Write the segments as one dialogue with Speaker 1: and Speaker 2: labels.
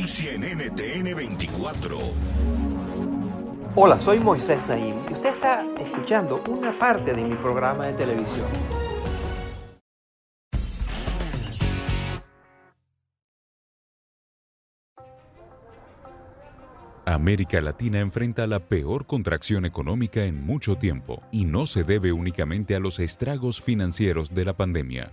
Speaker 1: Noticia en NTN 24.
Speaker 2: Hola, soy Moisés Naim y usted está escuchando una parte de mi programa de televisión.
Speaker 3: América Latina enfrenta la peor contracción económica en mucho tiempo y no se debe únicamente a los estragos financieros de la pandemia.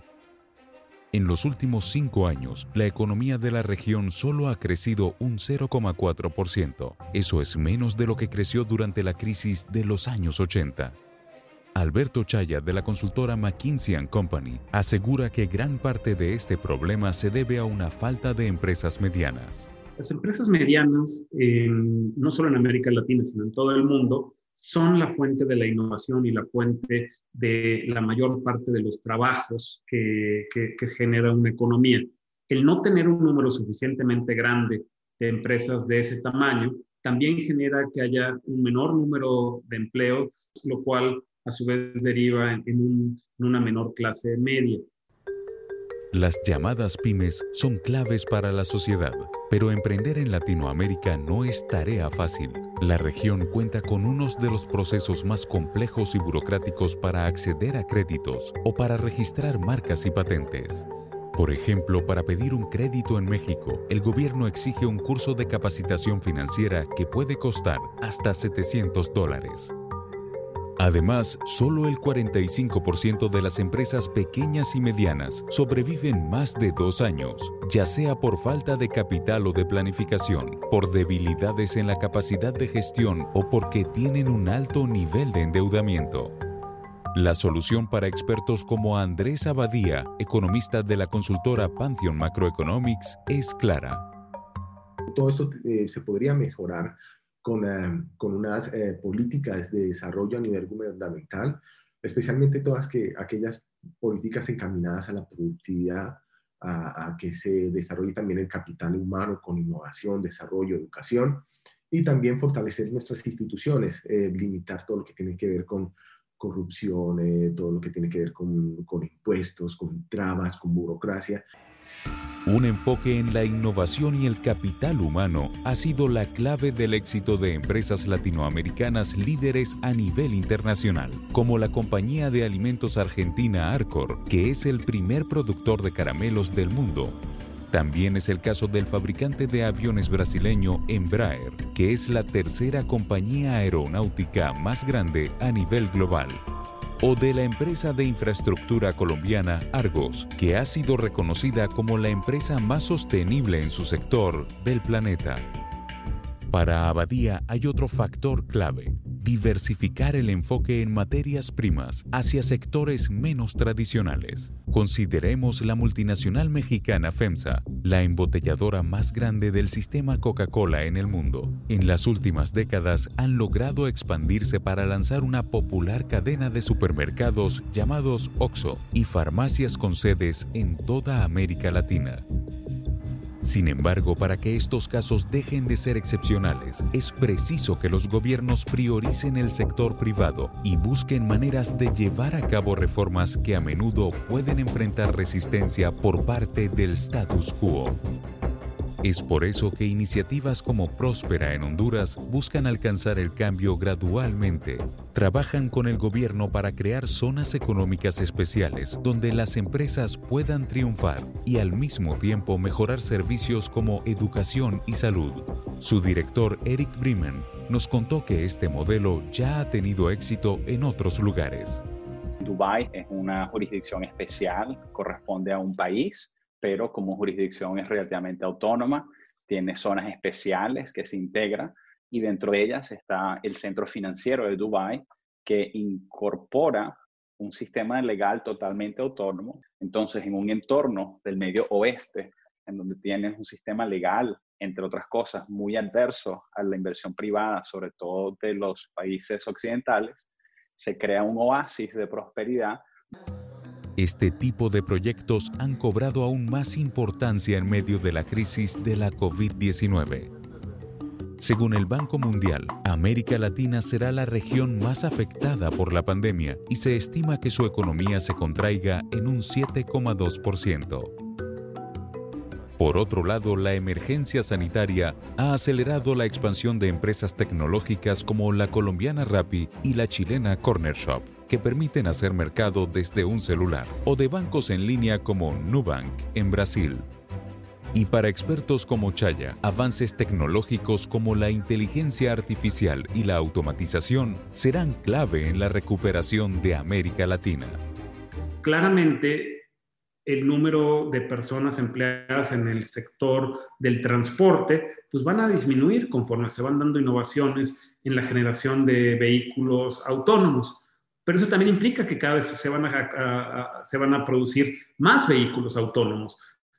Speaker 3: En los últimos cinco años, la economía de la región solo ha crecido un 0,4%. Eso es menos de lo que creció durante la crisis de los años 80. Alberto Chaya, de la consultora McKinsey Company, asegura que gran parte de este problema se debe a una falta de empresas medianas.
Speaker 4: Las empresas medianas, no solo en América Latina, sino en todo el mundo, son la fuente de la innovación y la fuente de la mayor parte de los trabajos que, que, genera una economía. El no tener un número suficientemente grande de empresas de ese tamaño también genera que haya un menor número de empleos, lo cual a su vez deriva en, en una menor clase media.
Speaker 3: Las llamadas pymes son claves para la sociedad, pero emprender en Latinoamérica no es tarea fácil. La región cuenta con unos de los procesos más complejos y burocráticos para acceder a créditos o para registrar marcas y patentes. Por ejemplo, para pedir un crédito en México, el gobierno exige un curso de capacitación financiera que puede costar hasta 700 dólares. Además, solo el 45% de las empresas pequeñas y medianas sobreviven más de dos años, ya sea por falta de capital o de planificación, por debilidades en la capacidad de gestión o porque tienen un alto nivel de endeudamiento. La solución para expertos como Andrés Abadía, economista de la consultora Pantheon Macroeconomics, es clara.
Speaker 5: Todo esto eh, se podría mejorar con, eh, con unas eh, políticas de desarrollo a nivel gubernamental, especialmente todas que, aquellas políticas encaminadas a la productividad, a, que se desarrolle también el capital humano con innovación, desarrollo, educación, y también fortalecer nuestras instituciones, eh, limitar todo lo que tiene que ver con corrupción, todo lo que tiene que ver con, con impuestos, con trabas, con burocracia.
Speaker 3: Un enfoque en la innovación y el capital humano ha sido la clave del éxito de empresas latinoamericanas líderes a nivel internacional, como la compañía de alimentos argentina Arcor, que es el primer productor de caramelos del mundo. También es el caso del fabricante de aviones brasileño Embraer, que es la tercera compañía aeronáutica más grande a nivel global o de la empresa de infraestructura colombiana Argos, que ha sido reconocida como la empresa más sostenible en su sector del planeta. Para Abadía hay otro factor clave, diversificar el enfoque en materias primas hacia sectores menos tradicionales. Consideremos la multinacional mexicana FEMSA, la embotelladora más grande del sistema Coca-Cola en el mundo. En las últimas décadas han logrado expandirse para lanzar una popular cadena de supermercados llamados OXO y farmacias con sedes en toda América Latina. Sin embargo, para que estos casos dejen de ser excepcionales, es preciso que los gobiernos prioricen el sector privado y busquen maneras de llevar a cabo reformas que a menudo pueden enfrentar resistencia por parte del status quo. Es por eso que iniciativas como Próspera en Honduras buscan alcanzar el cambio gradualmente, trabajan con el gobierno para crear zonas económicas especiales donde las empresas puedan triunfar y al mismo tiempo mejorar servicios como educación y salud. Su director Eric Bremen nos contó que este modelo ya ha tenido éxito en otros lugares.
Speaker 6: Dubái es una jurisdicción especial, corresponde a un país, pero como jurisdicción es relativamente autónoma, tiene zonas especiales que se integran y dentro de ellas está el centro financiero de Dubái, que incorpora un sistema legal totalmente autónomo. Entonces, en un entorno del medio oeste, en donde tienes un sistema legal, entre otras cosas, muy adverso a la inversión privada, sobre todo de los países occidentales, se crea un oasis de prosperidad.
Speaker 3: Este tipo de proyectos han cobrado aún más importancia en medio de la crisis de la COVID-19. Según el Banco Mundial, América Latina será la región más afectada por la pandemia y se estima que su economía se contraiga en un 7,2%. Por otro lado, la emergencia sanitaria ha acelerado la expansión de empresas tecnológicas como la colombiana Rappi y la chilena Corner Shop, que permiten hacer mercado desde un celular, o de bancos en línea como Nubank en Brasil, y para expertos como Chaya, avances tecnológicos como la inteligencia artificial y la automatización serán clave en la recuperación de América Latina.
Speaker 4: Claramente, el número de personas empleadas en el sector del transporte, pues van a disminuir conforme se van dando innovaciones en la generación de vehículos autónomos. Pero eso también implica que cada vez se van a, se van a producir más vehículos autónomos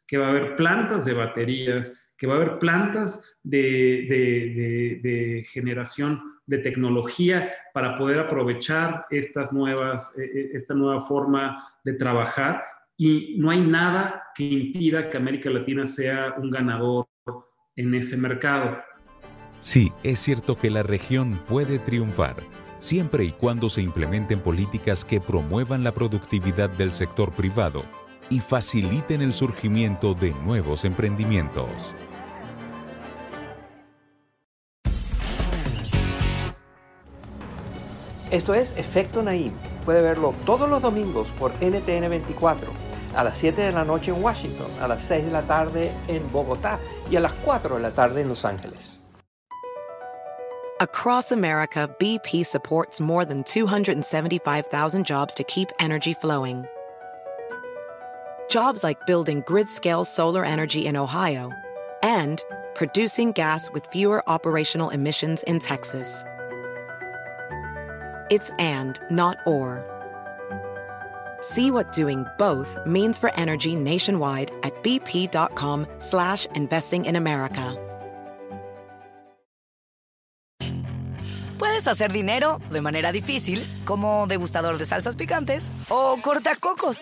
Speaker 4: que va a haber plantas de baterías, que va a haber plantas de, generación de tecnología para poder aprovechar estas nuevas, e, e, esta nueva forma de trabajar y no hay nada que impida que América Latina sea un ganador en ese mercado.
Speaker 3: Sí, es cierto que la región puede triunfar, siempre y cuando se implementen políticas que promuevan la productividad del sector privado y faciliten el surgimiento de nuevos emprendimientos.
Speaker 2: Esto es Efecto Naim. Puede verlo todos los domingos por NTN 24, a las 7 de la noche en Washington, a las 6 de la tarde en Bogotá y a las 4 de la tarde en Los Ángeles.
Speaker 7: Across America, BP supports more than 275,000 jobs to keep energy flowing. Jobs like building grid scale solar energy in Ohio and producing gas with fewer operational emissions in Texas. It's and, not or. See what doing both means for energy nationwide at bp.com slash investing in America.
Speaker 8: Puedes hacer dinero de manera difícil, como degustador de salsas picantes, o cortacocos,